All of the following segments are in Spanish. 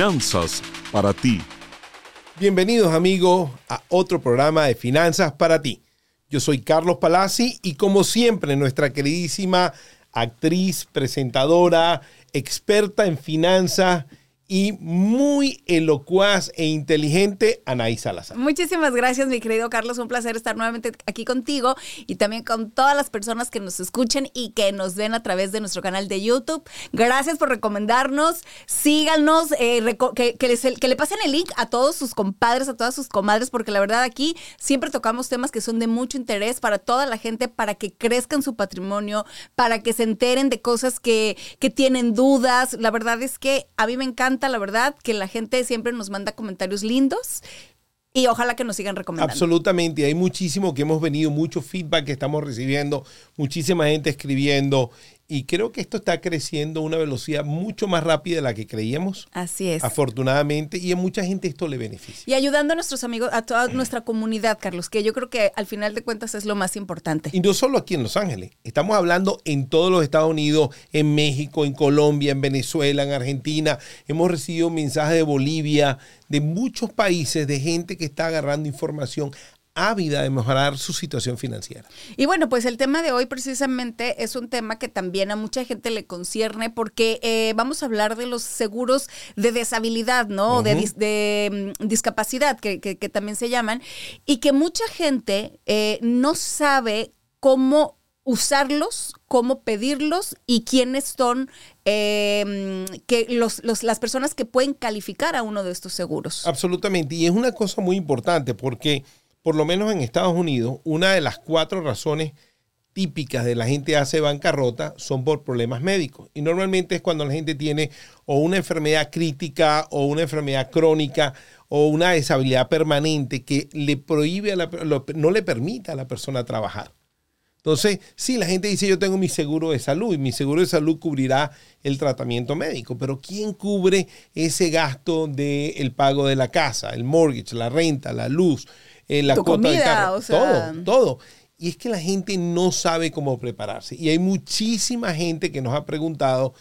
Finanzas para ti. Bienvenidos amigos a otro programa de Finanzas para ti. Yo soy Carlos Palazzi y como siempre nuestra queridísima actriz, presentadora, experta en finanzas y muy elocuaz e inteligente Anaí Salazar. Muchísimas gracias, mi querido Carlos. Un placer estar nuevamente aquí contigo y también con todas las personas que nos escuchen y que nos ven a través de nuestro canal de YouTube. Gracias por recomendarnos. Síganos, eh, que, que, le pasen el link a todos sus compadres, a todas sus comadres, porque la verdad aquí siempre tocamos temas que son de mucho interés para toda la gente, para que crezcan su patrimonio, para que se enteren de cosas que, que tienen dudas. La verdad es que a mí me encanta la verdad, que la gente siempre nos manda comentarios lindos y ojalá que nos sigan recomendando. Absolutamente, hay muchísimo que hemos venido, mucho feedback que estamos recibiendo, muchísima gente escribiendo y creo que esto está creciendo a una velocidad mucho más rápida de la que creíamos. Así es. Afortunadamente, y a mucha gente esto le beneficia. Y ayudando a nuestros amigos, a toda nuestra comunidad, Carlos, que yo creo que al final de cuentas es lo más importante. Y no solo aquí en Los Ángeles, estamos hablando en todos los Estados Unidos, en México, en Colombia, en Venezuela, en Argentina. Hemos recibido mensajes de Bolivia, de muchos países, de gente que está agarrando información ávida de mejorar su situación financiera. Y bueno, pues el tema de hoy precisamente es un tema que también a mucha gente le concierne porque eh, vamos a hablar de los seguros de deshabilidad, ¿no? de, mm, discapacidad, que, también se llaman, y que mucha gente eh, no sabe cómo usarlos, cómo pedirlos y quiénes son eh, que los, las personas que pueden calificar a uno de estos seguros. Absolutamente, y es una cosa muy importante porque por lo menos en Estados Unidos, una de las cuatro razones típicas de la gente hace bancarrota son por problemas médicos. Y normalmente es cuando la gente tiene o una enfermedad crítica o una enfermedad crónica o una deshabilidad permanente que le prohíbe, a la, no le permite a la persona trabajar. Entonces, sí, la gente dice yo tengo mi seguro de salud y mi seguro de salud cubrirá el tratamiento médico, pero ¿quién cubre ese gasto del pago de la casa, el mortgage, la renta, la luz, eh, la comida, O sea... Todo, todo. Y es que la gente no sabe cómo prepararse. Y hay muchísima gente que nos ha preguntado,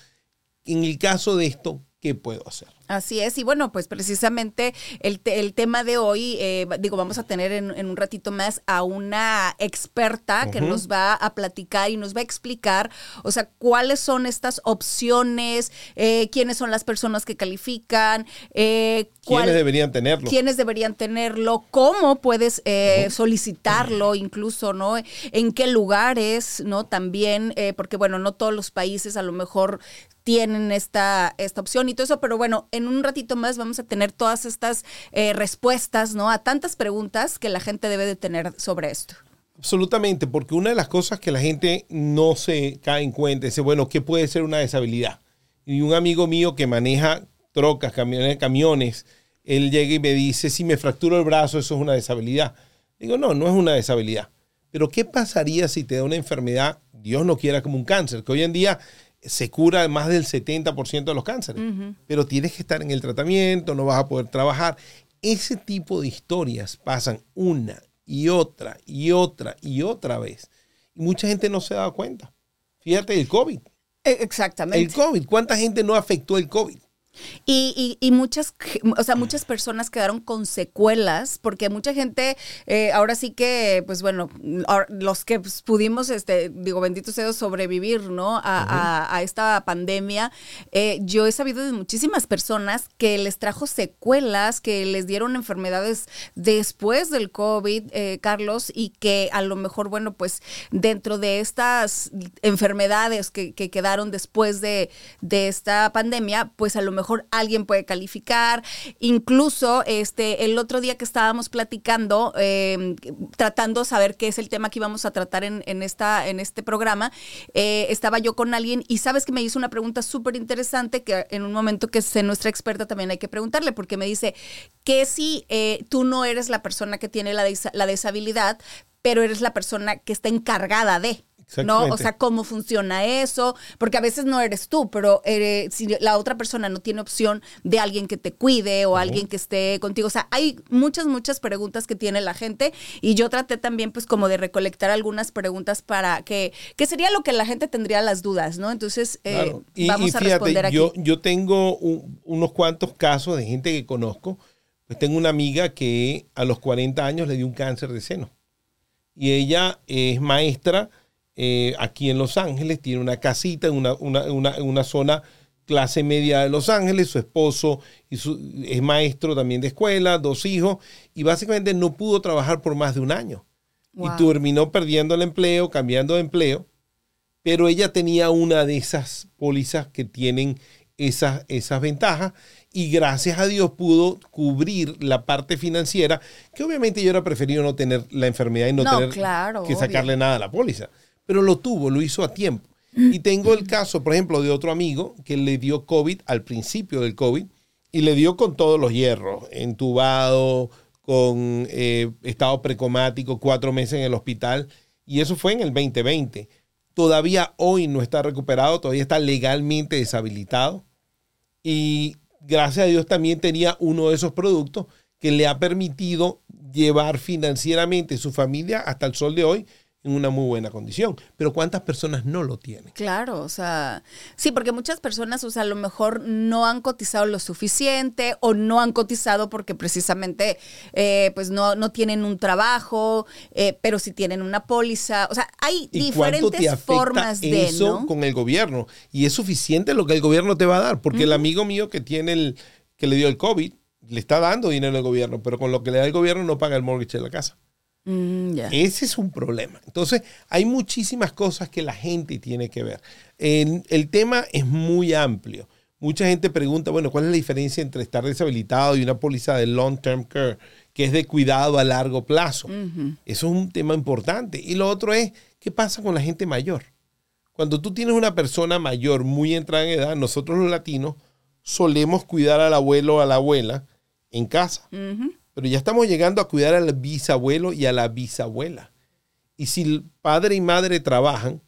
en el caso de esto, ¿qué puedo hacer? Así es, y bueno, pues precisamente el, el tema de hoy, eh, digo, vamos a tener en, un ratito más a una experta que nos va a platicar y nos va a explicar, o sea, cuáles son estas opciones, eh, quiénes son las personas que califican, eh, quiénes deberían tenerlo. Quiénes deberían tenerlo, cómo puedes solicitarlo incluso, ¿no? En qué lugares, ¿no? También, porque bueno, no todos los países a lo mejor tienen esta, esta opción y todo eso, pero bueno, en un ratito más vamos a tener todas estas eh, respuestas, ¿no? A tantas preguntas que la gente debe de tener sobre esto. Absolutamente, porque una de las cosas que la gente no se cae en cuenta es, bueno, ¿qué puede ser una deshabilidad? Y un amigo mío que maneja trocas, camiones, camiones, él llega y me dice, si me fracturo el brazo, eso es una deshabilidad. Digo, no, no es una deshabilidad. Pero ¿qué pasaría si te da una enfermedad, Dios no quiera, como un cáncer? Que hoy en día se cura más del 70% de los cánceres, pero tienes que estar en el tratamiento, no vas a poder trabajar. Ese tipo de historias pasan una y otra y otra y otra vez. Y mucha gente no se da cuenta. Fíjate, el COVID. E, exactamente. El COVID. ¿Cuánta gente no afectó el COVID? Y, y, muchas, o sea, muchas personas quedaron con secuelas, porque mucha gente, eh, ahora sí que, pues bueno, los que pues, pudimos, este, digo, bendito sea sobrevivir, ¿no? A, esta pandemia, eh, yo he sabido de muchísimas personas que les trajo secuelas, que les dieron enfermedades después del COVID, eh, Carlos, y que a lo mejor, bueno, pues dentro de estas enfermedades que, que quedaron después de, de esta pandemia, pues a lo mejor alguien puede calificar. Incluso este, el otro día que estábamos platicando, em, tratando de saber qué es el tema que íbamos a tratar en, esta, en este programa, eh, estaba yo con alguien y sabes que me hizo una pregunta súper interesante que en un momento que es nuestra experta también hay que preguntarle, porque me dice que si eh, tú no eres la persona que tiene la, la deshabilidad, pero eres la persona que está encargada de. ¿No? O sea, cómo funciona eso, porque a veces no eres tú, pero eh, si la otra persona no tiene opción de alguien que te cuide o alguien que esté contigo, o sea, hay muchas, muchas preguntas que tiene la gente y yo traté también pues como de recolectar algunas preguntas para que, que sería lo que la gente tendría las dudas, ¿no? Entonces, eh, vamos a responder aquí. Yo, yo tengo unos cuantos casos de gente que conozco, pues tengo una amiga que a los 40 años le dio un cáncer de seno. Y ella es maestra eh, aquí en Los Ángeles, tiene una casita en una, zona clase media de Los Ángeles, su esposo y es maestro también de escuela, dos hijos, y básicamente no pudo trabajar por más de un año. Y terminó perdiendo el empleo, cambiando de empleo, pero ella tenía una de esas pólizas que tienen esas, esas ventajas y gracias a Dios pudo cubrir la parte financiera, que obviamente yo era preferido no tener la enfermedad y no, tener que sacarle nada a la póliza pero lo tuvo, lo hizo a tiempo. Y tengo el caso, por ejemplo, de otro amigo que le dio COVID al principio del COVID y le dio con todos los hierros, entubado, con eh, estado precomático, cuatro meses en el hospital, y eso fue en el 2020. Todavía hoy no está recuperado, todavía está legalmente deshabilitado. Y gracias a Dios también tenía uno de esos productos que le ha permitido llevar financieramente su familia hasta el sol de hoy en una muy buena condición. Pero ¿cuántas personas no lo tienen? Claro, o sea, sí, porque muchas personas, o sea, a lo mejor no han cotizado lo suficiente o no han cotizado porque precisamente, eh, pues no, no tienen un trabajo, eh, pero sí tienen una póliza. O sea, hay diferentes formas de eso con el gobierno y es suficiente lo que el gobierno te va a dar, porque el amigo mío que tiene el que le dio el COVID le está dando dinero al gobierno, pero con lo que le da el gobierno no paga el mortgage de la casa. Mm, Ese es un problema. Entonces, hay muchísimas cosas que la gente tiene que ver. el tema es muy amplio. Mucha gente pregunta, bueno, ¿cuál es la diferencia entre estar deshabilitado y una póliza de long-term care, que es de cuidado a largo plazo? Eso es un tema importante. Y lo otro es, ¿qué pasa con la gente mayor? Cuando tú tienes una persona mayor, muy entrada en edad, nosotros los latinos solemos cuidar al abuelo o a la abuela en casa. Pero ya estamos llegando a cuidar al bisabuelo y a la bisabuela. Y si el padre y madre trabajan,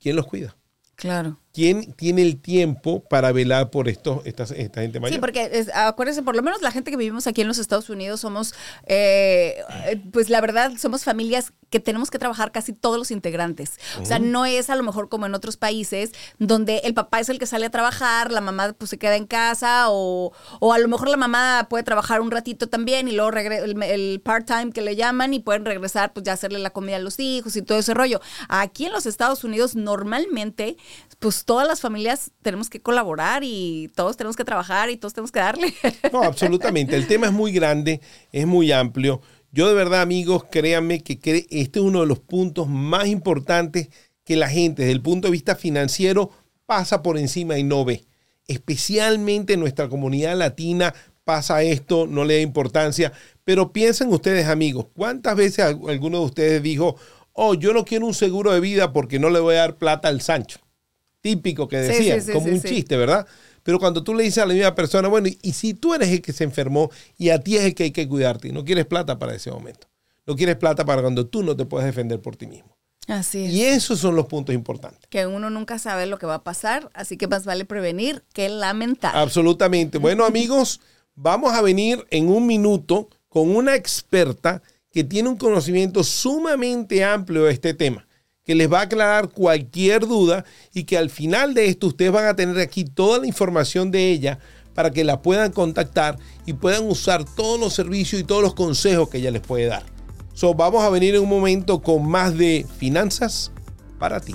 ¿quién los cuida? Claro. ¿Quién tiene el tiempo para velar por esto, esta, gente mayor? Sí, porque acuérdense, por lo menos la gente que vivimos aquí en los Estados Unidos somos, eh, pues la verdad, somos familias que tenemos que trabajar casi todos los integrantes. O sea, no es a lo mejor como en otros países donde el papá es el que sale a trabajar, la mamá pues se queda en casa o, o a lo mejor la mamá puede trabajar un ratito también y luego el, el part-time que le llaman y pueden regresar pues ya hacerle la comida a los hijos y todo ese rollo. Aquí en los Estados Unidos normalmente pues todas las familias tenemos que colaborar y todos tenemos que trabajar y todos tenemos que darle. No, absolutamente. El tema es muy grande, es muy amplio. Yo de verdad, amigos, créanme que este es uno de los puntos más importantes que la gente, desde el punto de vista financiero, pasa por encima y no ve. Especialmente en nuestra comunidad latina pasa esto, no le da importancia. Pero piensen ustedes, amigos, ¿cuántas veces alguno de ustedes dijo, oh, yo no quiero un seguro de vida porque no le voy a dar plata al Sancho? típico que decían, como un chiste, ¿verdad? Pero cuando tú le dices a la misma persona, bueno, y, si tú eres el que se enfermó y a ti es el que hay que cuidarte, y no quieres plata para ese momento, no quieres plata para cuando tú no te puedes defender por ti mismo. Así es. Y esos son los puntos importantes. Que uno nunca sabe lo que va a pasar, así que más vale prevenir que lamentar. Absolutamente. Bueno, amigos, vamos a venir en un minuto con una experta que tiene un conocimiento sumamente amplio de este tema que les va a aclarar cualquier duda y que al final de esto ustedes van a tener aquí toda la información de ella para que la puedan contactar y puedan usar todos los servicios y todos los consejos que ella les puede dar. So, vamos a venir en un momento con más de finanzas para ti.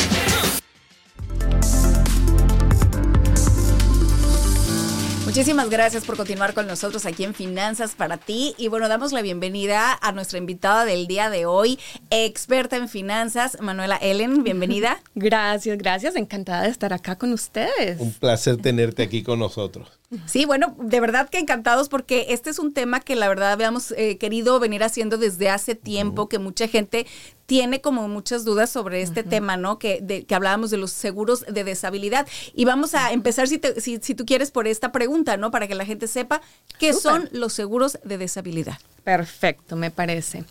Muchísimas gracias por continuar con nosotros aquí en Finanzas para ti. Y bueno, damos la bienvenida a nuestra invitada del día de hoy, experta en finanzas, Manuela Ellen. Bienvenida. Gracias, gracias. Encantada de estar acá con ustedes. Un placer tenerte aquí con nosotros. Sí, bueno, de verdad que encantados porque este es un tema que la verdad habíamos eh, querido venir haciendo desde hace tiempo, que mucha gente tiene como muchas dudas sobre este tema, ¿no? Que, de, que hablábamos de los seguros de deshabilidad. Y vamos a empezar, si, si, si, tú quieres, por esta pregunta, ¿no? Para que la gente sepa qué son los seguros de deshabilidad. Perfecto, me parece.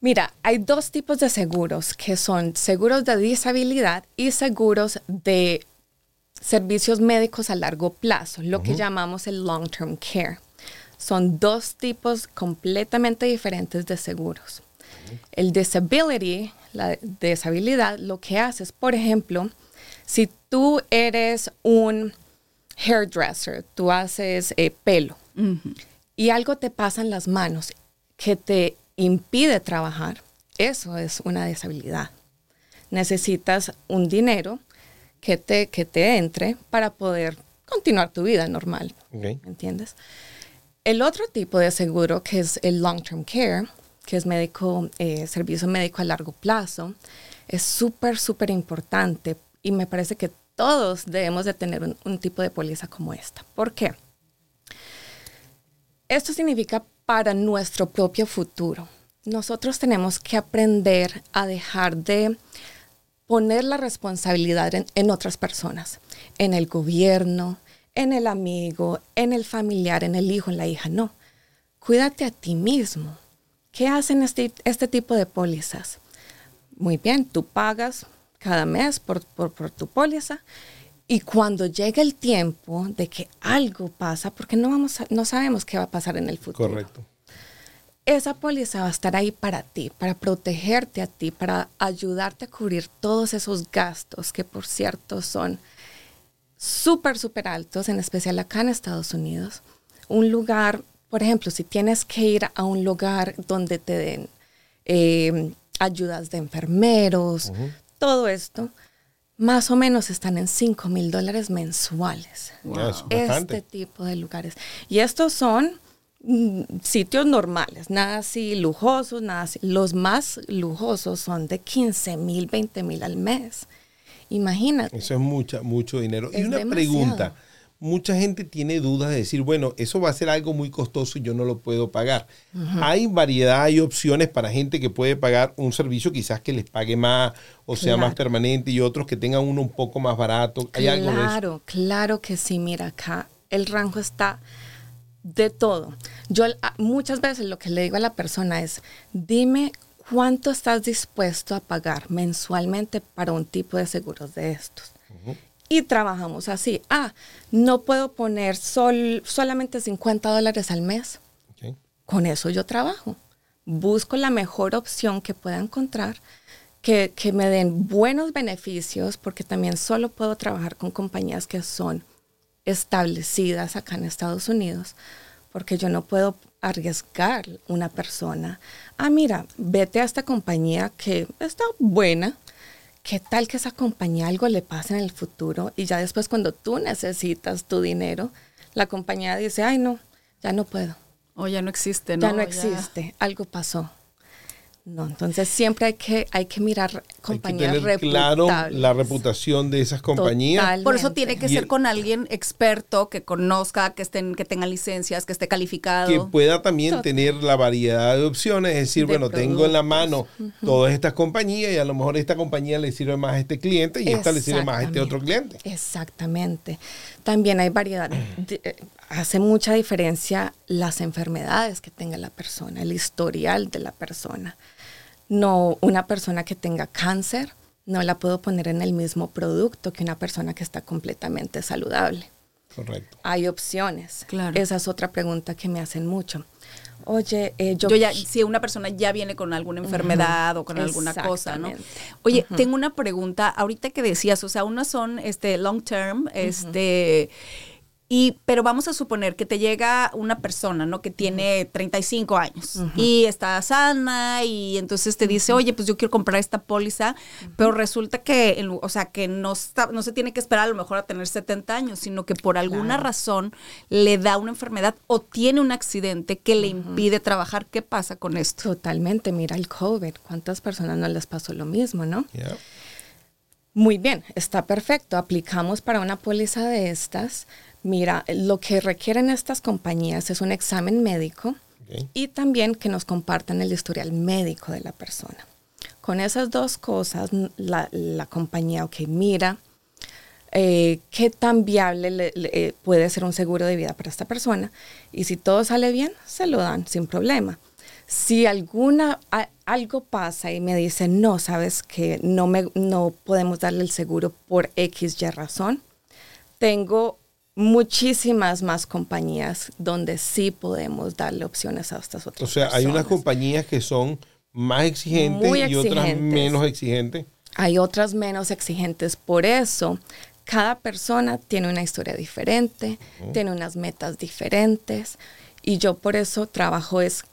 Mira, hay dos tipos de seguros, que son seguros de disabilidad y seguros de servicios médicos a largo plazo, lo que llamamos el long-term care. Son dos tipos completamente diferentes de seguros. El disability, la deshabilidad, lo que hace es, por ejemplo, si tú eres un hairdresser, tú haces eh, pelo y algo te pasa en las manos que te impide trabajar, eso es una deshabilidad. Necesitas un dinero que te, que te entre para poder continuar tu vida normal. Ok. ¿Me entiendes? El otro tipo de seguro, que es el long-term care, que es médico, eh, servicio médico a largo plazo, es súper, súper importante y me parece que todos debemos de tener un, un tipo de póliza como esta. ¿Por qué? Esto significa para nuestro propio futuro. Nosotros tenemos que aprender a dejar de poner la responsabilidad en, en otras personas, en el gobierno, en el amigo, en el familiar, en el hijo, en la hija. No, cuídate a ti mismo. ¿Qué hacen este, este tipo de pólizas? Muy bien, tú pagas cada mes por, por, por tu póliza y cuando llega el tiempo de que algo pasa, porque no, vamos a- no sabemos qué va a pasar en el futuro Correcto. Esa póliza va a estar ahí para ti, para protegerte a ti, para ayudarte a cubrir todos esos gastos que por cierto son súper, súper altos, en especial acá en Estados Unidos. Un lugar, por ejemplo, si tienes que ir a un lugar donde te den eh, ayudas de enfermeros, todo esto, más o menos están en 5 mil dólares mensuales este tipo de lugares. Y estos son sitios normales, nada así lujosos, nada así. Los más lujosos son de 15 mil, 20 mil al mes. Imagínate. Eso es mucha, mucho dinero. y una demasiado. pregunta. Mucha gente tiene dudas de decir, bueno, eso va a ser algo muy costoso y yo no lo puedo pagar. Hay variedad, hay opciones para gente que puede pagar un servicio quizás que les pague más o sea más permanente y otros que tengan uno un poco más barato. Hay algo de eso. Claro, claro que sí. Mira, acá el rango está de todo. Yo muchas veces lo que le digo a la persona es, dime cuánto estás dispuesto a pagar mensualmente para un tipo de seguros de estos. Y trabajamos así. Ah, no puedo poner sol- solamente 50 dólares al mes. Con eso yo trabajo. Busco la mejor opción que pueda encontrar, que, que me den buenos beneficios, porque también solo puedo trabajar con compañías que son establecidas acá en Estados Unidos, porque yo no puedo arriesgar una persona. Ah, mira, vete a esta compañía que está buena. ¿Qué tal que esa compañía algo le pase en el futuro? Y ya después cuando tú necesitas tu dinero, la compañía dice, ay no, ya no puedo O ya no existe, ¿no? ya no existe, algo pasó. No, entonces siempre hay que, hay que mirar Hay que compañías tener claro reputables. la reputación de esas compañías. Por eso tiene que Y ser el- con alguien experto que conozca, que estén, que tenga licencias, que esté calificado. que pueda también Total. tener la variedad de opciones, es decir, De bueno, tengo en la mano todas estas compañías y a lo mejor esta compañía le sirve más a este cliente y esta le sirve más a este otro cliente. Exactamente. También hay variedad. De- eh, hace mucha diferencia las enfermedades que tenga la persona, el historial de la persona. No, una persona que tenga cáncer no la puedo poner en el mismo producto que una persona que está completamente saludable. Correcto. Hay opciones. Claro. Esa es otra pregunta que me hacen mucho. Oye, eh, yo, Yo ya, si una persona ya viene con alguna enfermedad o con alguna cosa, ¿no? Oye, tengo una pregunta. Ahorita que decías, o sea, unas son este long term, este Y, pero vamos a suponer que te llega una persona, ¿no? Que tiene 35 años y está sana y entonces te dice, oye, pues yo quiero comprar esta póliza, pero resulta que, o sea, que no, está, no se tiene que esperar a lo mejor a tener 70 años, sino que por alguna razón le da una enfermedad o tiene un accidente que le impide trabajar. ¿Qué pasa con esto? Totalmente, mira el COVID, cuántas personas no les pasó lo mismo, ¿no? Yeah. Muy bien, está perfecto. Aplicamos para una póliza de estas. Mira, lo que requieren estas compañías es un examen médico y también que nos compartan el historial médico de la persona. Con esas dos cosas, la, la compañía, ok, mira eh, qué tan viable le- le- eh, puede ser un seguro de vida para esta persona y si todo sale bien, se lo dan sin problema. Si alguna a- algo pasa y me dicen, no, sabes que no, me, no podemos darle el seguro por X, Y razón, tengo muchísimas más compañías donde sí podemos darle opciones a estas otras O sea, hay unas personas. compañías que son más exigentes Muy y otras menos exigentes. Hay otras menos exigentes. Por eso, cada persona tiene una historia diferente, tiene unas metas diferentes y yo por eso trabajo es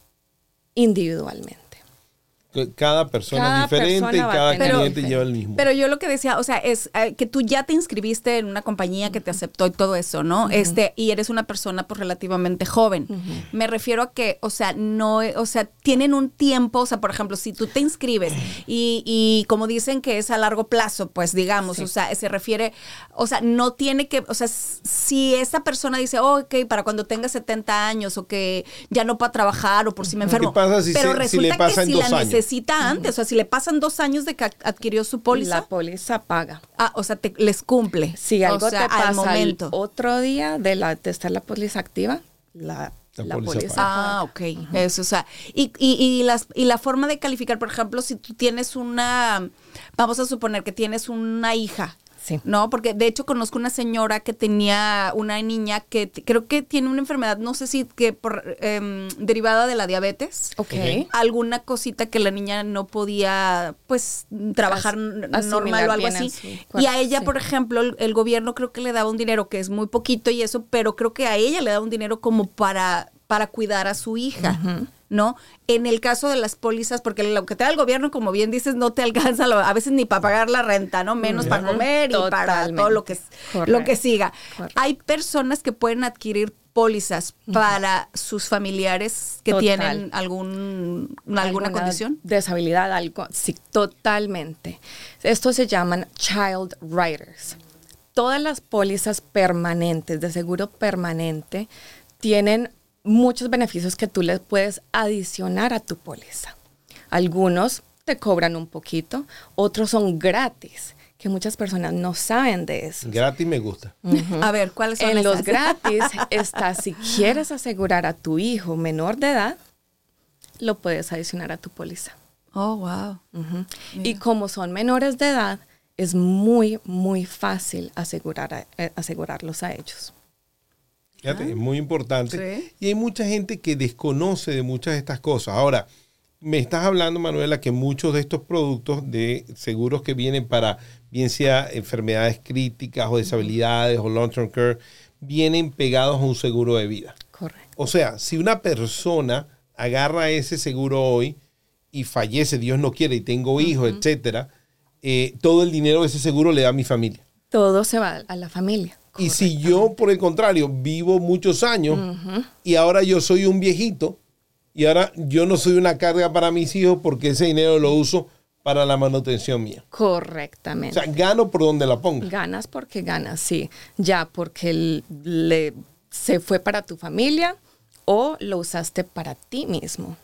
individualmente. Cada persona Cada es diferente persona y cada tener cliente lleva el mismo. Pero yo lo que decía, o sea, es eh, que tú ya te inscribiste en una compañía que te aceptó y todo eso, ¿no? Este, y eres una persona pues relativamente joven. Me refiero a que, o sea, no, o sea, tienen un tiempo, o sea, por ejemplo, si tú te inscribes y, y como dicen que es a largo plazo, pues digamos, o sea, se refiere, o sea, no tiene que, o sea, si esa persona dice, oh, ok, para cuando tenga 70 años o que ya no pueda trabajar o por si me enfermo. pasa si pero se- si le resulta pasa que en si dos la años? Necesita antes, o sea, si le pasan dos años de que ad- adquirió su póliza. La póliza paga. Ah, o sea, te- les cumple. Si O algo sea, te pasa al momento. el otro día de, la, de estar la póliza activa, la, La la póliza póliza, paga. Ah, ok. Eso, o sea, y, y, y, las, y la forma de calificar, por ejemplo, si tú tienes una, vamos a suponer que tienes una hija. Sí. No, porque de hecho conozco una señora que tenía una niña que creo que tiene una enfermedad, no sé si que por em, derivada de la diabetes. Ok. Alguna cosita que la niña no podía, pues, trabajar As- normal o algo así. Y a ella, sí. por ejemplo, el, el gobierno creo que le daba un dinero que es muy poquito y eso, pero creo que a ella le daba un dinero como para, para cuidar a su hija. ¿No? En el caso de las pólizas, porque lo que te da el gobierno, como bien dices, no te alcanza a veces ni para pagar la renta, ¿no? Menos para comer y para todo lo que, lo que siga. Hay personas que pueden adquirir pólizas para sus familiares que Total. tienen algún, alguna, condición. Deshabilidad, algo. Sí, totalmente. Estos se llaman child riders. Todas las pólizas permanentes, de seguro permanente, tienen muchos beneficios que tú les puedes adicionar a tu póliza. Algunos te cobran un poquito, otros son gratis, que muchas personas no saben de eso. Gratis me gusta. A ver, ¿cuáles son En los gratis está, si quieres asegurar a tu hijo menor de edad, lo puedes adicionar a tu póliza. Oh, wow. Y como son menores de edad, es muy, muy fácil asegurar a- eh, asegurarlos a ellos. Fíjate, es muy importante. Sí. Y hay mucha gente que desconoce de muchas de estas cosas. Ahora, me estás hablando, Manuela, que muchos de estos productos de seguros que vienen para, bien sea enfermedades críticas o deshabilidades o long-term care, vienen pegados a un seguro de vida. Correcto. O sea, si una persona agarra ese seguro hoy y fallece, Dios no quiere, y tengo hijos, etcétera, eh, todo el dinero de ese seguro le da a mi familia. Todo se va a la familia. Y si yo, por el contrario, vivo muchos años y ahora yo soy un viejito y ahora yo no soy una carga para mis hijos porque ese dinero lo uso para la manutención mía. O Correctamente. sea, gano por donde la ponga. Ganas porque ganas, sí. Ya porque le, se fue para tu familia o lo usaste para ti mismo.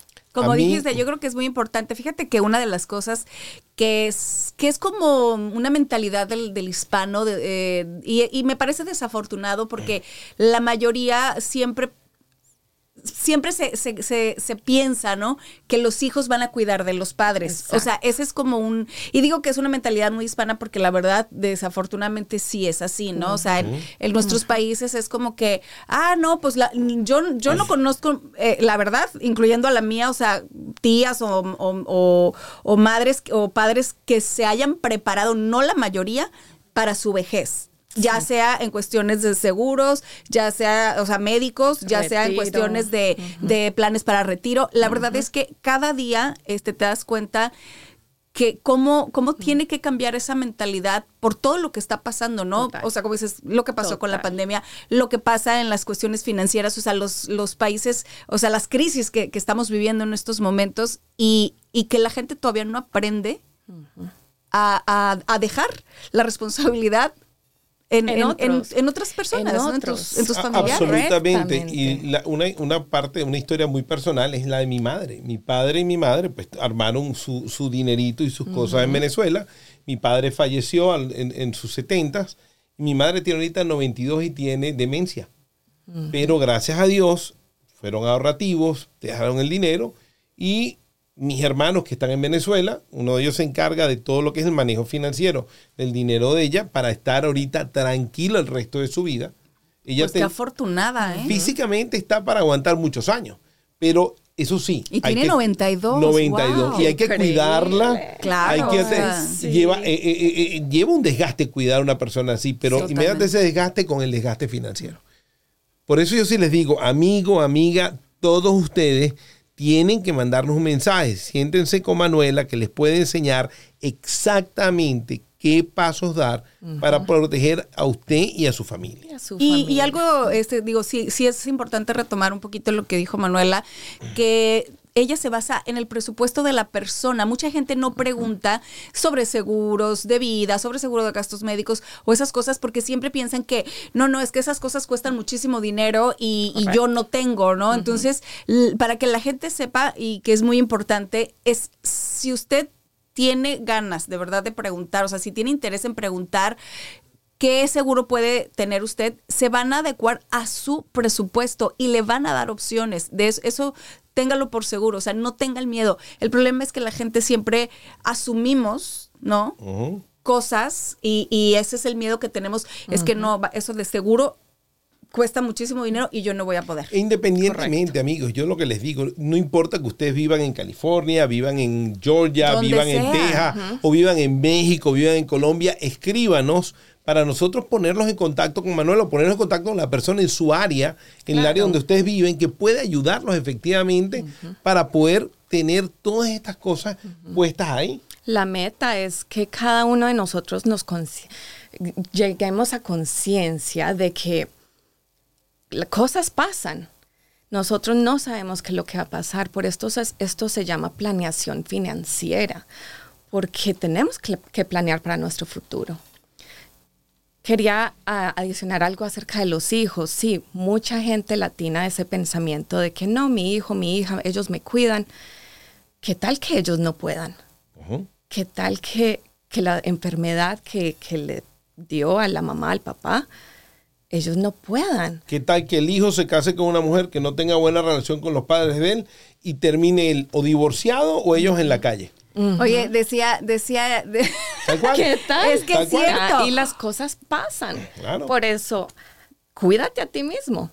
Como mí- dijiste, yo creo que es muy importante. Fíjate que una de las cosas que es, que es como una mentalidad del, del hispano, de, eh, y, y me parece desafortunado porque la mayoría siempre siempre se, se, se, se piensa, ¿no? Que los hijos van a cuidar de los padres. O sea, ese es como un... Y digo que es una mentalidad muy hispana porque la verdad, desafortunadamente, sí es así, ¿no? O sea, en, en nuestros países es como que, ah, no, pues la, yo, yo no conozco, eh, la verdad, incluyendo a la mía, o sea, tías o, o, o- o madres o padres que se hayan preparado, no la mayoría, para su vejez. Ya sea en cuestiones de seguros, ya sea, o sea, médicos, ya sea en cuestiones de, de planes para retiro. La verdad es que cada día este, te das cuenta que cómo, cómo tiene que cambiar esa mentalidad por todo lo que está pasando, ¿no? Total. O sea, como dices, lo que pasó con la pandemia, lo que pasa en las cuestiones financieras, o sea, los, los países, o sea, las crisis que, que estamos viviendo en estos momentos y, y que la gente todavía no aprende a, a- a dejar la responsabilidad en, En otros. en- en otras personas, En ¿no? tus, en tus A- familiares. Absolutamente. Y la- una, una parte, una historia muy personal es la de mi madre. Mi padre y mi madre pues armaron su, su dinerito y sus cosas en Venezuela. Mi padre falleció al- en, en sus setentas. Mi madre tiene ahorita 92 y tiene demencia. Pero gracias a Dios fueron ahorrativos, dejaron el dinero y mis hermanos que están en Venezuela, uno de ellos se encarga de todo lo que es el manejo financiero del dinero de ella para estar ahorita tranquilo el resto de su vida. Ella Pues te- afortunada, ¿eh? físicamente está para aguantar muchos años, pero eso sí. Y hay tiene que- 92, 92. wow. y hay que Increíble. cuidarla. Claro, Hay que o sea, hacer- sí. lleva, eh, eh, eh, eh, lleva un desgaste cuidar a una persona así, pero Totalmente. inmediatamente ese desgaste con el desgaste financiero. Por eso yo sí les digo, amigo, amiga, todos ustedes tienen que mandarnos un mensaje. Siéntense con Manuela que les puede enseñar exactamente qué pasos dar para proteger a usted y a su familia. Y a su Y, y familia. algo, este, digo, sí, sí es importante retomar un poquito lo que dijo Manuela, que ella se basa en el presupuesto de la persona. Mucha gente no pregunta sobre seguros de vida, sobre seguro de gastos médicos o esas cosas porque siempre piensan que no, no, es que esas cosas cuestan muchísimo dinero y, y yo no tengo, ¿no? Entonces, para que la gente sepa y que es muy importante, es si usted tiene ganas de verdad de preguntar, o sea, si tiene interés en preguntar, qué seguro puede tener usted, se van a adecuar a su presupuesto y le van a dar opciones. De eso, eso téngalo por seguro, o sea, no tenga el miedo. El problema es que la gente siempre asumimos, ¿no? Ujú. Cosas y, y ese es el miedo que tenemos, es que no, eso de seguro cuesta muchísimo dinero y yo no voy a poder. Independientemente, amigos, yo lo que les digo, no importa que ustedes vivan en California, vivan en Georgia, Donde vivan en. Texas, o vivan en México, vivan en Colombia, escríbanos para nosotros ponerlos en contacto con Manuel o ponernos en contacto con la persona en su área, en el área donde ustedes viven, que puede ayudarlos efectivamente para poder tener todas estas cosas puestas ahí. La meta es que cada uno de nosotros nos lleguemos a conciencia de que la- cosas pasan. Nosotros no sabemos qué es lo que va a pasar. Por esto, se- esto se llama planeación financiera, porque tenemos que planear para nuestro futuro. Quería ah, adicionar algo acerca de los hijos. Sí, mucha gente latina ese pensamiento de que no, mi hijo, mi hija, ellos me cuidan. ¿Qué tal que ellos no puedan? ¿Qué tal que, que la enfermedad que, que le dio a la mamá, al papá, ellos no puedan? ¿Qué tal que el hijo se case con una mujer que no tenga buena relación con los padres de él y termine él o divorciado o ellos en la calle? Oye, decía, decía, de- Tal cual. ¿Qué tal? Es que Tal es cual. cierto. Ah, y las cosas pasan. Claro. Por eso, cuídate a ti mismo.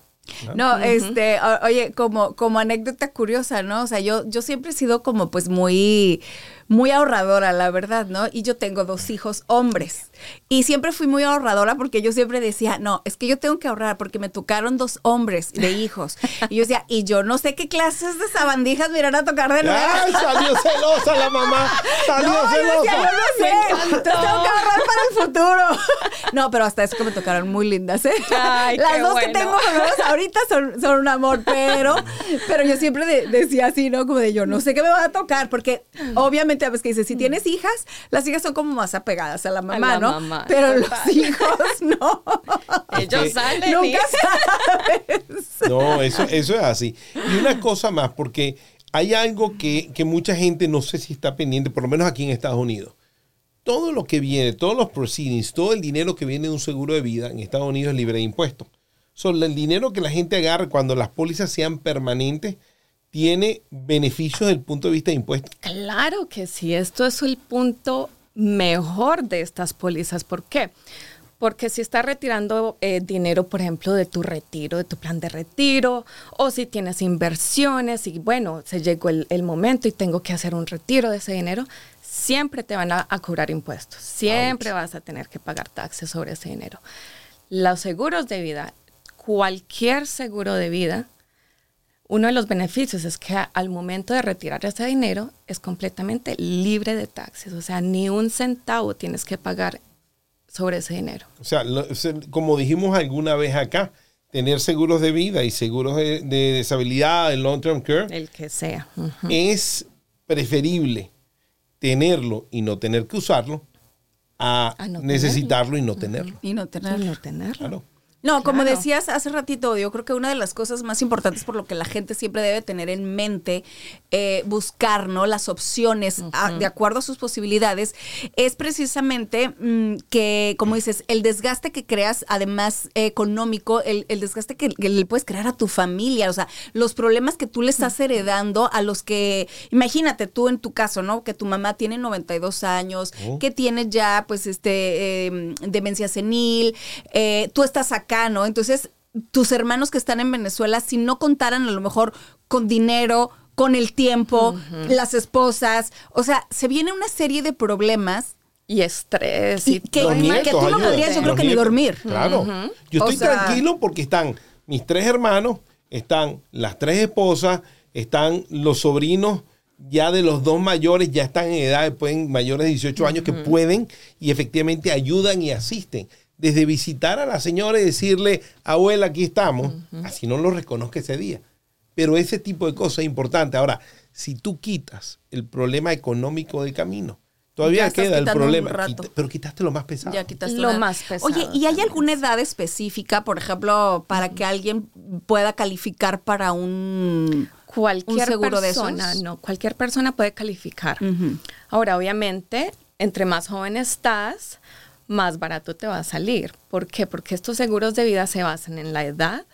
No, este, o- oye, como, como anécdota curiosa, ¿no? O sea, yo, yo siempre he sido como pues muy, muy ahorradora, la verdad, ¿no? Y yo tengo dos hijos hombres. Y siempre fui muy ahorradora porque yo siempre decía, no, es que yo tengo que ahorrar porque me tocaron dos hombres de hijos. Y yo decía, y yo no sé qué clases de sabandijas me irán a tocar de nuevo. ¡Ay, salió celosa la mamá! ¡Salió No, yo celosa! decía, yo no sé. Tengo que ahorrar para el futuro. No, pero hasta eso que me tocaron muy lindas, ¿eh? Ay, Las qué dos que tengo ahorita son, son un amor, pero, pero yo siempre de- decía así, ¿no? Como de yo no sé qué me va a tocar, porque obviamente a veces que dices, si tienes hijas, las hijas son como más apegadas a la mamá, la ¿no? Mamá, pero los hijos no. Ellos salen y- Nunca sabes. No, eso, eso es así. Y una cosa más, porque hay algo que, que mucha gente no sé si está pendiente, por lo menos aquí en Estados Unidos. Todo lo que viene, todos los proceedings, todo el dinero que viene de un seguro de vida en Estados Unidos es libre de impuestos. Son el dinero que la gente agarra cuando las pólizas sean permanentes tiene beneficios desde el punto de vista de impuestos. Claro que sí, esto es el punto mejor de estas pólizas. ¿Por qué? Porque si estás retirando eh, dinero, por ejemplo, de tu retiro, de tu plan de retiro, o si tienes inversiones y bueno, se llegó el, el momento y tengo que hacer un retiro de ese dinero, siempre te van a, a cobrar impuestos, siempre vas a tener que pagar taxes sobre ese dinero. Los seguros de vida, cualquier seguro de vida, uno de los beneficios es que al momento de retirar ese dinero es completamente libre de taxes, o sea, ni un centavo tienes que pagar sobre ese dinero. O sea, lo- como dijimos alguna vez acá, tener seguros de vida y seguros de, de deshabilidad, el long term care, El que sea. Es preferible tenerlo y no tener que usarlo a, A no necesitarlo y no tenerlo. Y no tener. Y no tenerlo. Claro. No, como decías hace ratito, yo creo que una de las cosas más importantes por lo que la gente siempre debe tener en mente, eh, buscar ¿no? las opciones a- de acuerdo a sus posibilidades, es precisamente mm, que, como dices, el desgaste que creas, además eh, económico, el, el desgaste que, que le puedes crear a tu familia, o sea, los problemas que tú le estás heredando a los que, imagínate tú en tu caso, ¿no? Que tu mamá tiene 92 años, Oh. que tienes ya, pues, este, eh, demencia senil, eh, tú estás acá, ¿no? Entonces, tus hermanos que están en Venezuela, si no contaran a lo mejor con dinero, con el tiempo, las esposas, o sea, se viene una serie de problemas Y estrés. y Y, que, Los que tú no podrías, yo creo Los que ni dormir. Claro. Yo O estoy sea- tranquilo porque están mis tres hermanos, están las tres esposas, están los sobrinos ya de los dos mayores, ya están en edad, pueden, mayores de 18 años, que pueden y efectivamente ayudan y asisten. Desde visitar a la señora y decirle, abuela, aquí estamos, así no lo reconozca ese día. Pero ese tipo de cosas es importante. Ahora, si tú quitas el problema económico del camino, todavía queda el problema, quita- pero quitaste lo más pesado. Ya quitaste Lo una- más pesado Oye, ¿y hay alguna edad específica, por ejemplo, para que alguien pueda calificar para un cualquier un seguro de persona, esos? no, cualquier persona puede calificar. Ahora, obviamente, entre más joven estás, más barato te va a salir. ¿Por qué? Porque estos seguros de vida se basan en la edad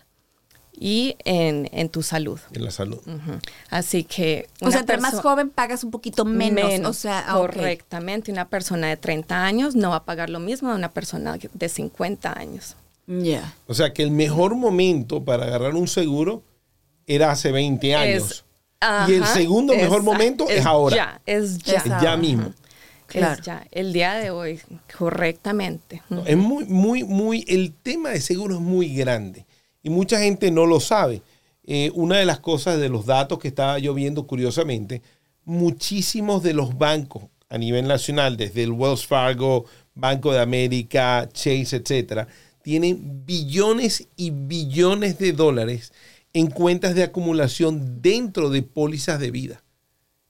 y en, en tu salud. En la salud. Ujú. Así que... O sea, entre más joven pagas un poquito menos. o sea, ah, correctamente. Una persona de 30 años no va a pagar lo mismo de una persona de 50 años. Ya. O sea que el mejor momento para agarrar un seguro era hace 20 años. Es- y el segundo mejor momento es, ahora. Ya, es ya. Es Es ya mismo. Claro. Es ya, el día de hoy, correctamente. No, Es muy, muy, muy, el tema de seguro es muy grande y mucha gente no lo sabe. Eh, una de las cosas de los datos que estaba yo viendo curiosamente, muchísimos de los bancos a nivel nacional, desde el Wells Fargo, Banco de América, Chase, etcétera, tienen billones y billones de dólares en cuentas de acumulación dentro de pólizas de vida.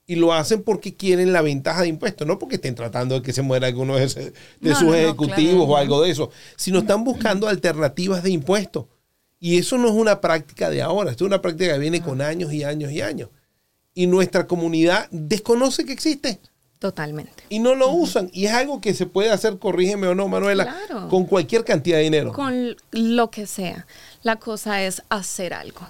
Y lo hacen porque quieren la ventaja de impuestos, no porque estén tratando de que se muera alguno de, ese- de No, sus no, no, ejecutivos claro. o algo de eso, sino están buscando alternativas de impuestos. Y eso no es una práctica de ahora, esto es una práctica que viene con años y años y años. Y nuestra comunidad desconoce que existe Totalmente. y no lo usan. Y es algo que se puede hacer, corrígeme o no, Manuela, Claro. con cualquier cantidad de dinero. Con lo que sea. La cosa es hacer algo.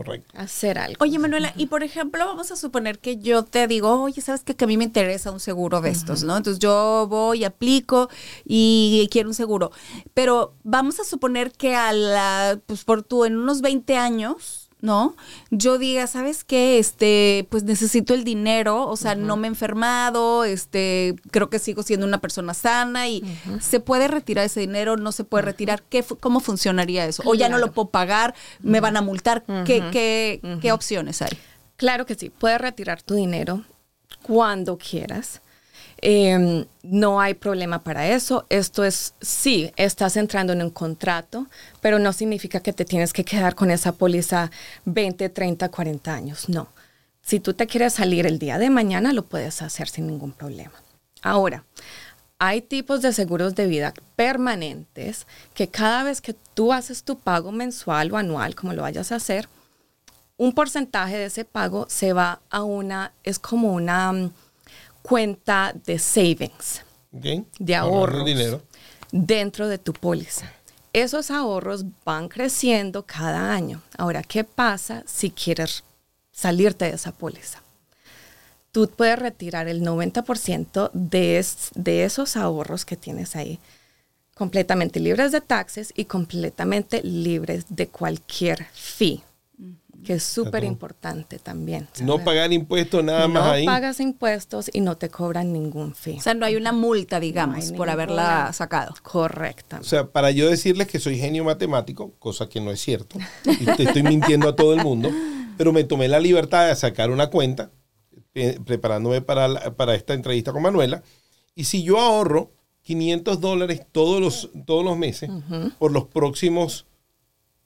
Correcto. Hacer algo. Oye, Manuela, y por ejemplo, vamos a suponer que yo te digo, oye, ¿sabes qué? Que a mí me interesa un seguro de estos, ¿no? Entonces yo voy, aplico y quiero un seguro. Pero vamos a suponer que a la, pues por tú, en unos 20 años, ¿no? Yo diga, ¿sabes qué? Este, pues necesito el dinero, o sea, no me he enfermado, este, creo que sigo siendo una persona sana y se puede retirar ese dinero, no se puede retirar. ¿Qué, ¿Cómo funcionaría eso? O ya no lo puedo pagar, me van a multar. ¿Qué, qué, qué opciones hay? Claro que sí. Puedes retirar tu dinero cuando quieras. Eh, no hay problema para eso. Esto es, sí, estás entrando en un contrato, pero no significa que te tienes que quedar con esa póliza 20, 30, 40 años. No. Si tú te quieres salir el día de mañana, lo puedes hacer sin ningún problema. Ahora, hay tipos de seguros de vida permanentes que cada vez que tú haces tu pago mensual o anual, como lo vayas a hacer, un porcentaje de ese pago se va a una, es como una mm, cuenta de savings, de ahorros, dinero. dentro de tu póliza. Esos ahorros van creciendo cada año. Ahora, ¿qué pasa si quieres salirte de esa póliza? Tú puedes retirar el 90% de, es- de esos ahorros que tienes ahí completamente libres de taxes y completamente libres de cualquier fee. Que es súper importante también. No pagar impuestos nada más no ahí. pagas impuestos y no te cobran ningún fee. O sea, no hay una multa, digamos, No por haberla sacado. Correcta. O sea, para yo decirles que soy genio matemático, cosa que no es cierto, y te estoy mintiendo a todo el mundo, pero me tomé la libertad de sacar una cuenta, eh, preparándome para, la- para esta entrevista con Manuela, y si yo ahorro 500 dólares todos los, todos los meses por los próximos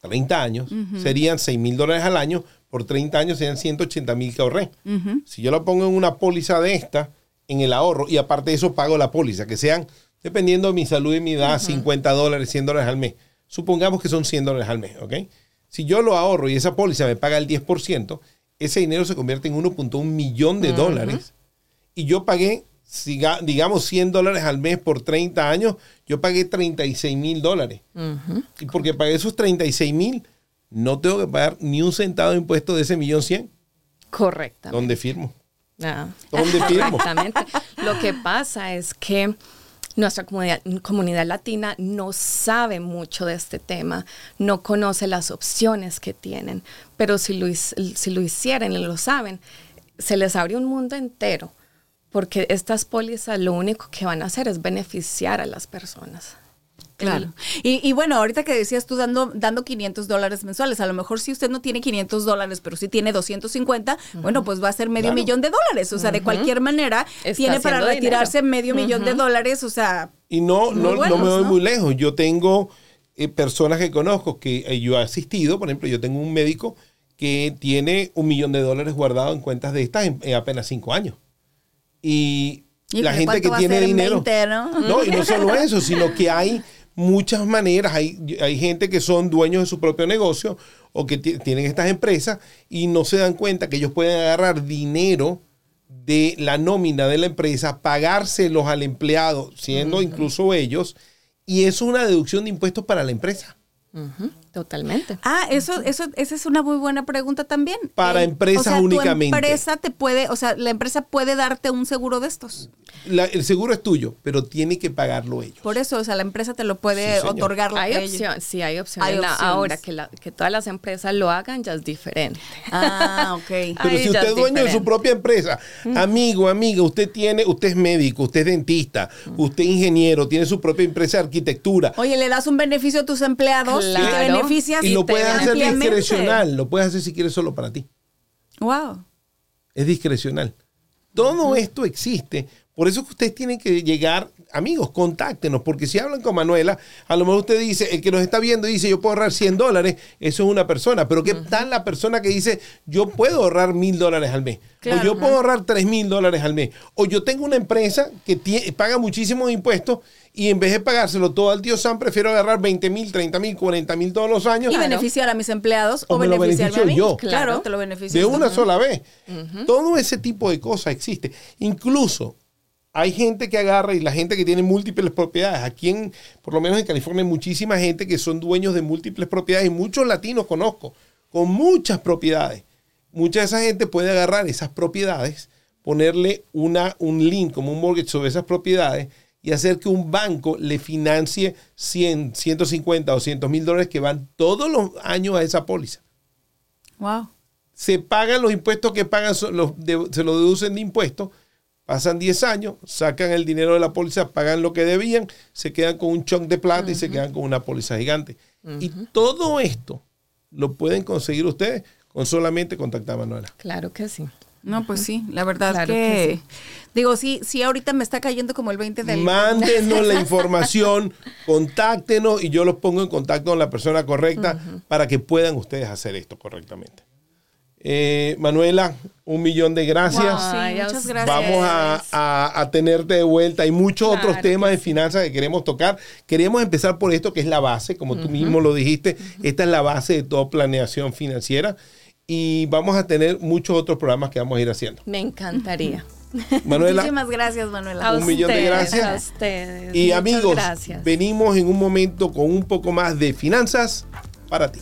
30 años, serían 6 mil dólares al año, por 30 años serían 180 mil que ahorré. Si yo la pongo en una póliza de esta, en el ahorro, y aparte de eso pago la póliza, que sean, dependiendo de mi salud y mi edad, 50 dólares, 100 dólares al mes. Supongamos que son 100 dólares al mes, ¿ok? Si yo lo ahorro y esa póliza me paga el 10%, ese dinero se convierte en 1.1 millón de dólares. Y yo pagué, siga- digamos, 100 dólares al mes por 30 años, yo pagué 36 mil dólares. Y porque pagué esos 36 mil, no tengo que pagar ni un centavo de impuesto de ese millón 100. Correctamente. ¿Dónde firmo? Ah. ¿Dónde firmo? Correctamente. Lo que pasa es que nuestra comunidad, comunidad latina no sabe mucho de este tema, no conoce las opciones que tienen, pero si lo, si lo hicieran y lo saben, se les abre un mundo entero, porque estas pólizas lo único que van a hacer es beneficiar a las personas. Claro. Y, y bueno, ahorita que decías tú dando, dando 500 dólares mensuales, a lo mejor si usted no tiene 500 dólares, pero sí tiene 250, bueno, pues va a ser medio Claro. millón de dólares. O sea, de cualquier manera, Está tiene para retirarse dinero. medio millón de dólares. O sea, Y no, no, no me voy ¿no? muy lejos. Yo tengo eh, personas que conozco que eh, yo he asistido. Por ejemplo, yo tengo un médico que tiene un millón de dólares guardado en cuentas de estas en, en apenas cinco años. Y ¿Y la gente que tiene dinero. 20, no? No, y no solo eso, sino que hay muchas maneras. Hay, hay gente que son dueños de su propio negocio o que ti- tienen estas empresas y no se dan cuenta que ellos pueden agarrar dinero de la nómina de la empresa, pagárselos al empleado, siendo incluso ellos, y eso es una deducción de impuestos para la empresa. Totalmente. Ah, eso, eso, esa es una muy buena pregunta también. Para Eh, empresas o sea, únicamente. Tu empresa te puede, o sea, la empresa puede darte un seguro de estos. La- el seguro es tuyo, pero tiene que pagarlo ellos. Por eso, o sea, la empresa te lo puede Sí, otorgar. Hay opción, sí, hay opciones. Hay La- opciones. Ahora que, la- que todas las empresas lo hagan ya es diferente. Ah, ok. Pero Ahí si usted es dueño de su propia empresa, amigo, amiga, usted tiene, usted es médico, usted es dentista, usted es ingeniero, tiene su propia empresa de arquitectura. Oye, le das un beneficio a tus empleados y te Claro. beneficias y lo puedes hacer discrecional, lo puedes hacer si quieres solo para ti. Wow. Es discrecional. Todo esto existe. Por eso que ustedes tienen que llegar, amigos, contáctenos, porque si hablan con Manuela, a lo mejor usted dice, el que nos está viendo dice, yo puedo ahorrar 100 dólares, eso es una persona, pero ¿qué tal la persona que dice, yo puedo ahorrar mil dólares al mes? Claro, o yo puedo ahorrar tres mil dólares al mes. O yo tengo una empresa que paga muchísimos impuestos y en vez de pagárselo todo al tío Sam, prefiero agarrar 20 mil, 30 mil, 40 mil todos los años. Y beneficiar a mis empleados o, beneficiarme a mí. beneficio yo. Claro, Claro. te lo beneficias. de una sola vez. Todo ese tipo de cosas existe. Incluso hay gente que agarra y la gente que tiene múltiples propiedades. Aquí en, por lo menos en California, hay muchísima gente que son dueños de múltiples propiedades y muchos latinos conozco con muchas propiedades. Mucha de esa gente puede agarrar esas propiedades, ponerle una, un link como un mortgage sobre esas propiedades y hacer que un banco le financie 100, 150, 200 mil dólares que van todos los años a esa póliza Wow. se pagan los impuestos que pagan, so- los de- se lo deducen de impuestos, pasan 10 años, sacan el dinero de la póliza, pagan lo que debían, se quedan con un chunk de plata y se quedan con una póliza gigante. Y todo esto lo pueden conseguir ustedes con solamente contactar a Manuela. Claro que sí. No, pues sí, la verdad Claro que, que digo, sí, sí ahorita me está cayendo como el 20 del Mándenos la información, contáctenos y yo los pongo en contacto con la persona correcta para que puedan ustedes hacer esto correctamente. Eh, Manuela, un millón de gracias. Wow, sí, muchas gracias. Vamos a, a- a tenerte de vuelta. Hay muchos Claro otros temas de finanzas que queremos tocar. Queríamos empezar por esto que es la base, como tú mismo lo dijiste. Esta es la base de toda planeación financiera. Y vamos a tener muchos otros programas que vamos a ir haciendo. Me encantaría. Manuela, Muchísimas gracias, Manuela. A Un millón de gracias. A ustedes. y Muchas amigos, gracias. venimos en un momento con un poco más de finanzas para ti.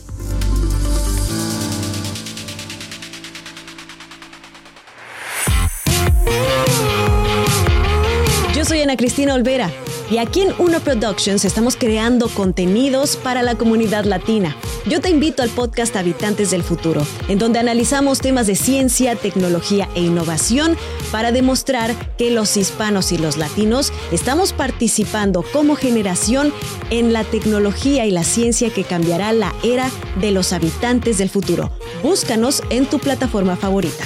Yo soy Ana Cristina Olvera Y aquí en Uno Productions estamos creando contenidos para la comunidad latina. Yo te invito al podcast Habitantes del Futuro, en donde analizamos temas de ciencia, tecnología e innovación para demostrar que los hispanos y los latinos estamos participando como generación en la tecnología y la ciencia que cambiará la era de los habitantes del futuro. Búscanos en tu plataforma favorita.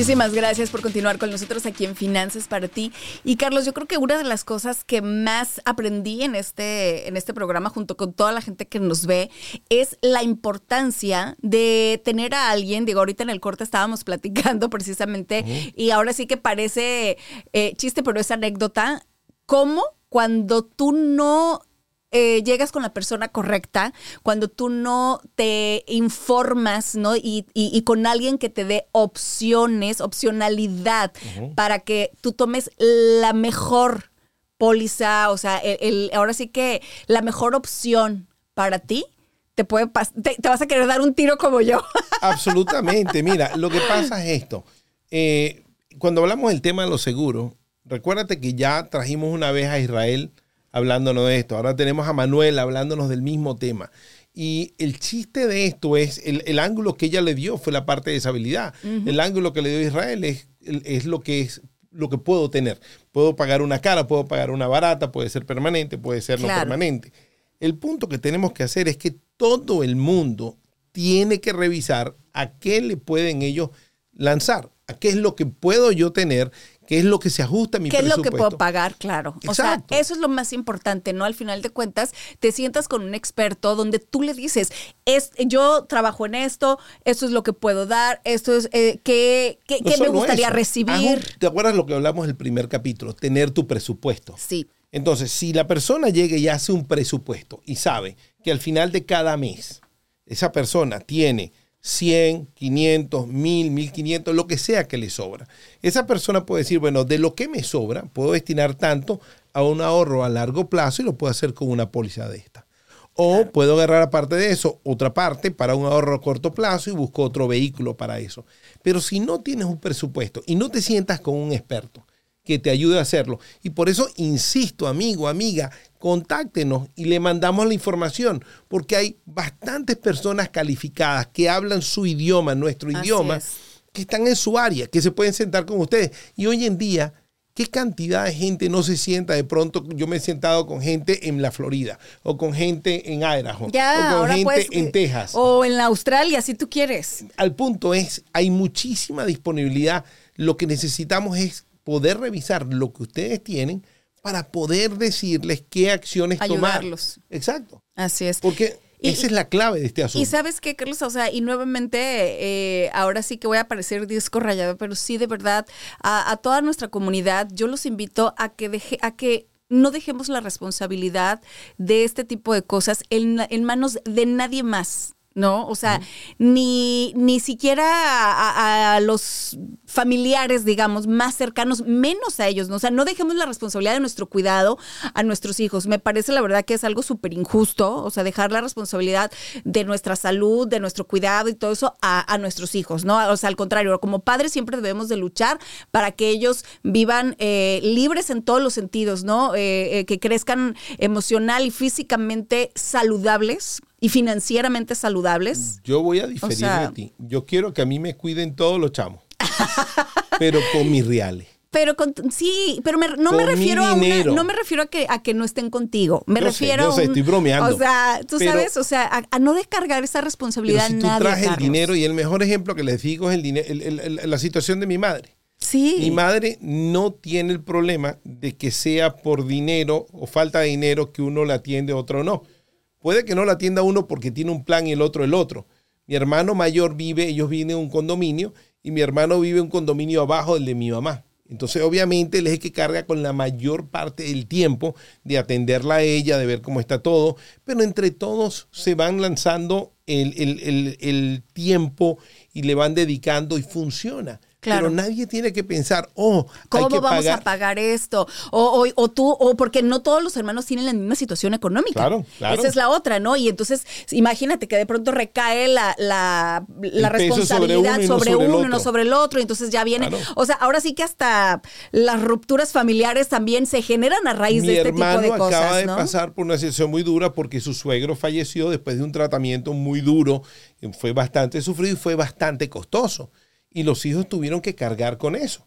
Muchísimas gracias por continuar con nosotros aquí en Finanzas para ti. Y Carlos, yo creo que una de las cosas que más aprendí en este, en este programa, junto con toda la gente que nos ve, es la importancia de tener a alguien. Digo, ahorita en el corte estábamos platicando precisamente, y ahora sí que parece eh, chiste, pero es anécdota. ¿Cómo cuando tú no eh, llegas con la persona correcta, cuando tú no te informas, ¿no? Y, y- y con alguien que te dé opciones, opcionalidad, para que tú tomes la mejor póliza, o sea, el, el- ahora sí que la mejor opción para ti, te, puede te, te vas a querer dar un tiro como yo. Absolutamente. Mira, lo que pasa es esto. Eh, cuando hablamos del tema de los seguros, recuérdate que ya trajimos una vez a Israel hablándonos de esto. Ahora tenemos a Manuel hablándonos del mismo tema. Y el chiste de esto es, el, el ángulo que ella le dio fue la parte de deshabilidad. El ángulo que le dio Israel es, es lo que es lo que puedo tener. Puedo pagar una cara, puedo pagar una barata, puede ser permanente, puede ser no permanente. El punto que tenemos que hacer es que todo el mundo tiene que revisar a qué le pueden ellos lanzar, a qué es lo que puedo yo tener, qué es lo que se ajusta a mi ¿Qué es lo que presupuesto. puedo pagar? Claro. O sea, eso es lo más importante, ¿no? Al final de cuentas, te sientas con un experto donde tú le dices, es, yo trabajo en esto, esto es lo que puedo dar, esto es, eh, ¿qué, qué- No qué me gustaría eso, recibir? un- ¿Te acuerdas lo que hablamos en el primer capítulo? Tener tu presupuesto. Sí. Entonces, si la persona llega y hace un presupuesto y sabe que al final de cada mes esa persona tiene 100, 500, 1000, 1500, lo que sea que le sobra, esa persona puede decir, bueno, de lo que me sobra, puedo destinar tanto a un ahorro a largo plazo y lo puedo hacer con una póliza de esta. O puedo agarrar aparte de eso otra parte para un ahorro a corto plazo y busco otro vehículo para eso. Pero si no tienes un presupuesto y no te sientas con un experto que te ayude a hacerlo, y por eso insisto, amigo, amiga, contáctenos y le mandamos la información, porque hay bastantes personas calificadas que hablan su idioma, nuestro Así idioma, es. que están en su área, que se pueden sentar con ustedes. Y hoy en día, ¿qué cantidad de gente no se sienta? De pronto yo me he sentado con gente en la Florida, o con gente en Idaho, Ya, o con gente puedes. en Texas. O en la Australia, si tú quieres. Al punto es, hay muchísima disponibilidad. Lo que necesitamos es poder revisar lo que ustedes tienen para poder decirles qué acciones Ayudarlos. tomar. Exacto. Así es. Porque Y- esa es la clave de este asunto. Y sabes qué, Carlos, o sea, y nuevamente, eh, ahora sí que voy a parecer disco rayado, pero sí, de verdad, a, a toda nuestra comunidad, yo los invito a que deje, a que no dejemos la responsabilidad de este tipo de cosas en, en manos de nadie más. ¿No? O sea, ni, ni siquiera a, a- a los familiares, digamos, más cercanos, menos a ellos, ¿no? O sea, no dejemos la responsabilidad de nuestro cuidado a nuestros hijos. Me parece la verdad que es algo súper injusto, o sea, dejar la responsabilidad de nuestra salud, de nuestro cuidado y todo eso a, a nuestros hijos, ¿no? O sea, al contrario, como padres siempre debemos de luchar para que ellos vivan eh, libres en todos los sentidos, ¿no? Eh, eh, que crezcan emocional y físicamente saludables y financieramente saludables. Yo voy a diferir sea- de ti. Yo quiero que a mí me cuiden todos los chamos. pero con mis reales. Pero con- sí, pero me- no me Con refiero a una, no me refiero a que a que no estén contigo. Me Yo sé, refiero yo a sé, un- estoy bromeando. O sea, tú Pero- sabes, o sea, a, a no descargar esa Pero responsabilidad si a tú nadie. traes el dinero, y el mejor ejemplo que les digo es el dinero, el- el- el- la situación de mi madre. Sí. Mi madre no tiene el problema de que sea por dinero o falta de dinero que uno la atiende, otro no. Puede que no la atienda uno porque tiene un plan y el otro el otro. Mi hermano mayor vive, ellos viven en un condominio y mi hermano vive en un condominio abajo del de mi mamá. Entonces, obviamente, él es el que carga con la mayor parte del tiempo de atenderla a ella, de ver cómo está todo, pero entre todos se van lanzando el, el- el- el tiempo y le van dedicando y funciona. Claro. Pero nadie tiene que pensar, oh, hay ¿Cómo que vamos pagar. a pagar esto? O, o- o tú, o porque no todos los hermanos tienen la misma situación económica. Claro, claro. Esa es la otra, ¿no? Y entonces, imagínate que de pronto recae la, la, la sobre responsabilidad uno y no sobre, uno no sobre el otro. Y entonces ya viene. Claro. O sea, ahora sí que hasta las rupturas familiares también se generan a raíz Mi de este tipo hermano de cosas. acaba de ¿no? pasar por una situación muy dura porque su suegro falleció después de un tratamiento muy duro. Fue bastante sufrido y fue bastante costoso. Y los hijos tuvieron que cargar con eso.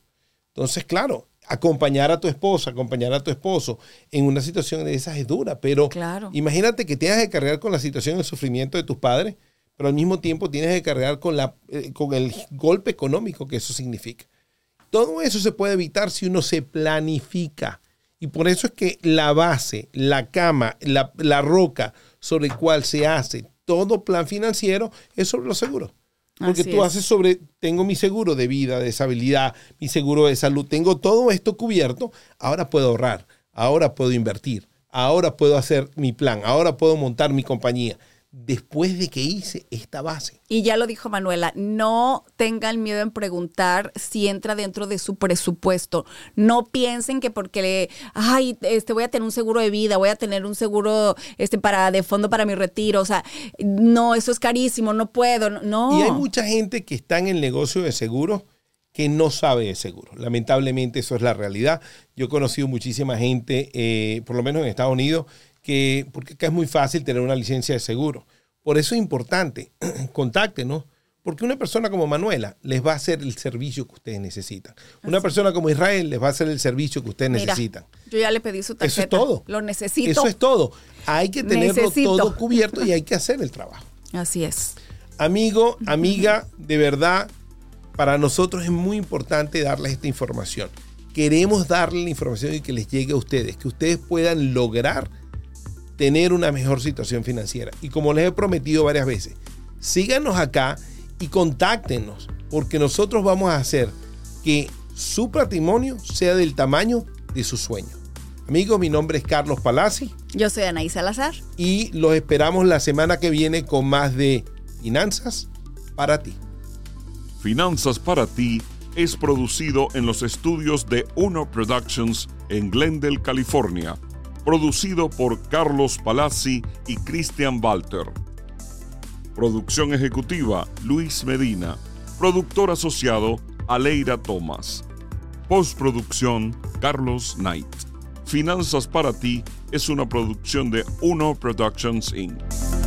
Entonces, claro, acompañar a tu esposa, acompañar a tu esposo en una situación de esas es dura. Pero Claro. imagínate que tengas que cargar con la situación de sufrimiento de tus padres, pero al mismo tiempo tienes que cargar con, la, eh, con el golpe económico que eso significa. Todo eso se puede evitar si uno se planifica. Y por eso es que la base, la cama, la, la roca sobre el cual se hace todo plan financiero es sobre los seguros. Porque Así tú es. haces sobre, tengo mi seguro de vida, de deshabilidad, mi seguro de salud, tengo todo esto cubierto, ahora puedo ahorrar, ahora puedo invertir, ahora puedo hacer mi plan, ahora puedo montar mi compañía, después de que hice esta base. Y ya lo dijo Manuela, no tengan miedo en preguntar si entra dentro de su presupuesto. No piensen que porque le, ay, este voy a tener un seguro de vida, voy a tener un seguro este para de fondo para mi retiro, o sea, no, eso es carísimo, no puedo, no. Y hay mucha gente que está en el negocio de seguros que no sabe de seguros. Lamentablemente eso es la realidad. Yo he conocido muchísima gente, eh, por lo menos en Estados Unidos, que, porque acá es muy fácil tener una licencia de seguro. Por eso es importante, contáctenos, porque una persona como Manuela les va a hacer el servicio que ustedes necesitan. Una persona como Israel les va a hacer el servicio que ustedes Mira, necesitan. Yo ya le pedí su tarjeta. Eso es todo. Lo necesito. Eso es todo. Hay que tenerlo Necesito. todo cubierto y hay que hacer el trabajo. Así es. Amigo, amiga, de verdad, para nosotros es muy importante darles esta información. Queremos darle la información y que les llegue a ustedes, que ustedes puedan lograr tener una mejor situación financiera. Y como les he prometido varias veces, síganos acá y contáctenos, porque nosotros vamos a hacer que su patrimonio sea del tamaño de su sueño. Amigos, mi nombre es Carlos Palazzi Yo soy Anaí Salazar. y los esperamos la semana que viene con más de finanzas para ti. Finanzas para ti es producido en los estudios de Uno Productions en Glendale, California. Producido por Carlos Palazzi y Christian Walter. Producción ejecutiva Luis Medina. Productor asociado Aleira Thomas. Postproducción Carlos Knight. Finanzas para ti es una producción de Uno Productions Inc.